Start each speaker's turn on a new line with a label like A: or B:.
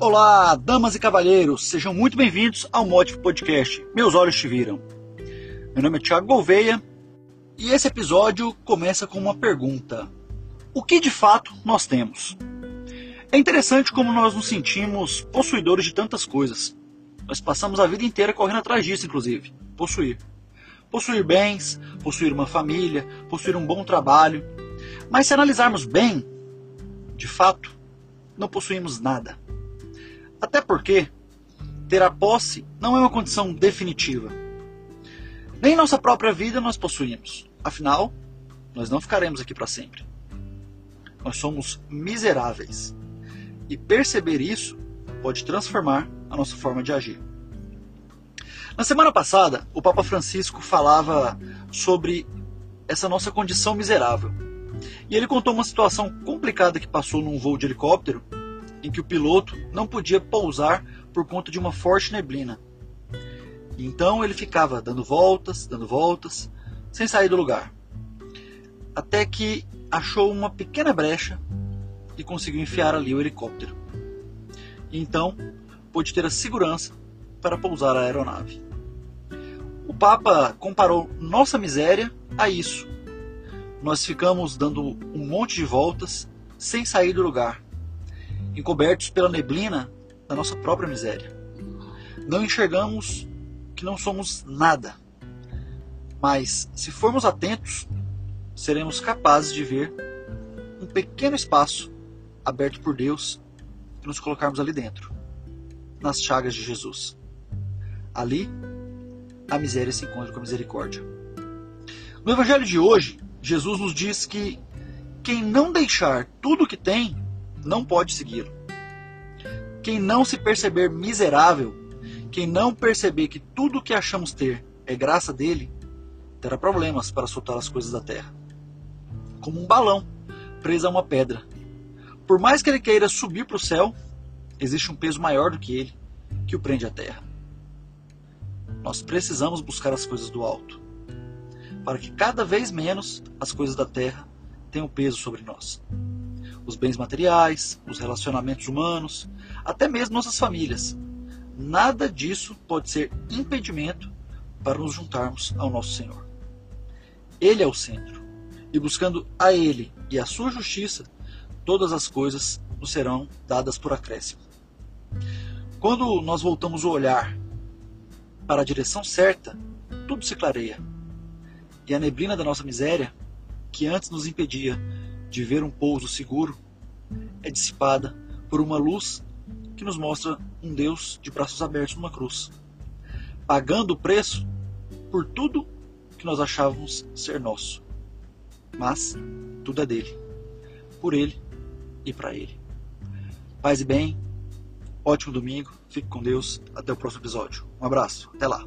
A: Olá, damas e cavalheiros, sejam muito bem-vindos ao Motive Podcast. Meus olhos te viram. Meu nome é Thiago Gouveia e esse episódio começa com uma pergunta: O que de fato nós temos? É interessante como nós nos sentimos possuidores de tantas coisas. Nós passamos a vida inteira correndo atrás disso, inclusive, possuir. Possuir bens, possuir uma família, possuir um bom trabalho. Mas se analisarmos bem, de fato, não possuímos nada. Até porque ter a posse não é uma condição definitiva. Nem nossa própria vida nós possuímos. Afinal, nós não ficaremos aqui para sempre. Nós somos miseráveis. E perceber isso pode transformar a nossa forma de agir. Na semana passada, o Papa Francisco falava sobre essa nossa condição miserável. E ele contou uma situação complicada que passou num voo de helicóptero em que o piloto não podia pousar por conta de uma forte neblina. Então ele ficava dando voltas, dando voltas, sem sair do lugar. Até que achou uma pequena brecha e conseguiu enfiar ali o helicóptero. Então pôde ter a segurança para pousar a aeronave. O Papa comparou nossa miséria a isso. Nós ficamos dando um monte de voltas sem sair do lugar encobertos pela neblina da nossa própria miséria. Não enxergamos que não somos nada. Mas, se formos atentos, seremos capazes de ver um pequeno espaço aberto por Deus e nos colocarmos ali dentro, nas chagas de Jesus. Ali, a miséria se encontra com a misericórdia. No Evangelho de hoje, Jesus nos diz que quem não deixar tudo o que tem não pode segui-lo. Quem não se perceber miserável, quem não perceber que tudo o que achamos ter é graça dele, terá problemas para soltar as coisas da terra. Como um balão preso a uma pedra. Por mais que ele queira subir para o céu, existe um peso maior do que ele que o prende à terra. Nós precisamos buscar as coisas do alto, para que cada vez menos as coisas da terra tenham peso sobre nós os bens materiais, os relacionamentos humanos, até mesmo nossas famílias. Nada disso pode ser impedimento para nos juntarmos ao nosso Senhor. Ele é o centro, e buscando a Ele e a sua justiça, todas as coisas nos serão dadas por acréscimo. Quando nós voltamos o olhar para a direção certa, tudo se clareia. E a neblina da nossa miséria, que antes nos impedia de ver um pouso seguro é dissipada por uma luz que nos mostra um Deus de braços abertos numa cruz, pagando o preço por tudo que nós achávamos ser nosso. Mas tudo é dele, por ele e para ele. Paz e bem, ótimo domingo, fique com Deus, até o próximo episódio. Um abraço, até lá.